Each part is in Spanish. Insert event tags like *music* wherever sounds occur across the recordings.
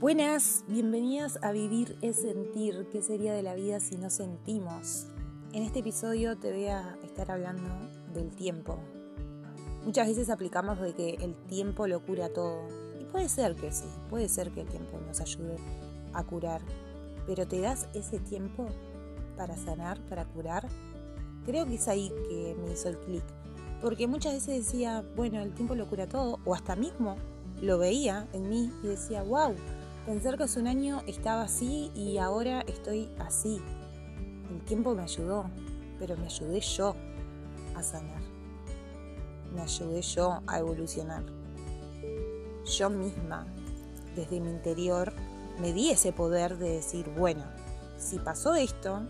Buenas, bienvenidas a Vivir es Sentir. ¿Qué sería de la vida si no sentimos? En este episodio te voy a estar hablando del tiempo. Muchas veces aplicamos de que el tiempo lo cura todo. Y puede ser que sí, puede ser que el tiempo nos ayude a curar. Pero ¿te das ese tiempo para sanar, para curar? Creo que es ahí que me hizo el clic. Porque muchas veces decía, bueno, el tiempo lo cura todo. O hasta mismo lo veía en mí y decía, wow, Pensar que hace un año estaba así y ahora estoy así. El tiempo me ayudó, pero me ayudé yo a sanar. Me ayudé yo a evolucionar. Yo misma, desde mi interior, me di ese poder de decir, bueno, si pasó esto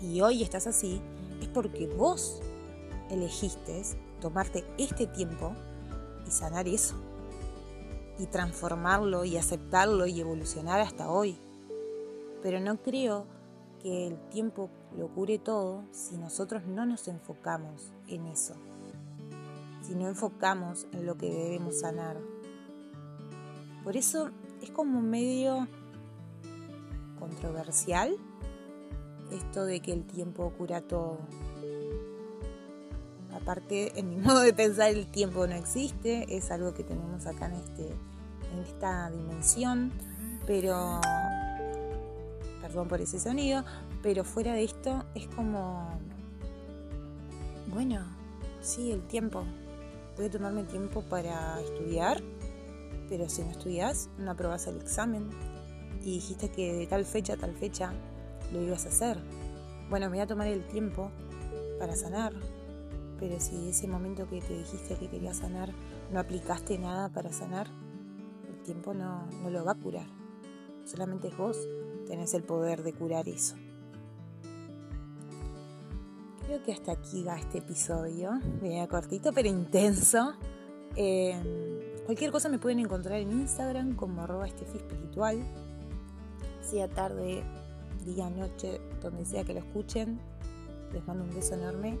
y hoy estás así, es porque vos elegiste tomarte este tiempo y sanar eso y transformarlo y aceptarlo y evolucionar hasta hoy. Pero no creo que el tiempo lo cure todo si nosotros no nos enfocamos en eso, si no enfocamos en lo que debemos sanar. Por eso es como medio controversial esto de que el tiempo cura todo. Aparte, en mi *laughs* modo de pensar, el tiempo no existe, es algo que tenemos acá en, este, en esta dimensión, pero, perdón por ese sonido, pero fuera de esto es como, bueno, sí, el tiempo. Voy a tomarme tiempo para estudiar, pero si no estudias, no aprobas el examen y dijiste que de tal fecha a tal fecha lo ibas a hacer. Bueno, me voy a tomar el tiempo para sanar, pero si ese momento que te dijiste que querías sanar no aplicaste nada para sanar, el tiempo no, no lo va a curar. Solamente vos tenés el poder de curar eso. Creo que hasta aquí va este episodio, bien cortito pero intenso. Em, cualquier cosa me pueden encontrar en Instagram como arroba espiritual. Sea tarde, día, noche, donde sea que lo escuchen. Les mando un beso enorme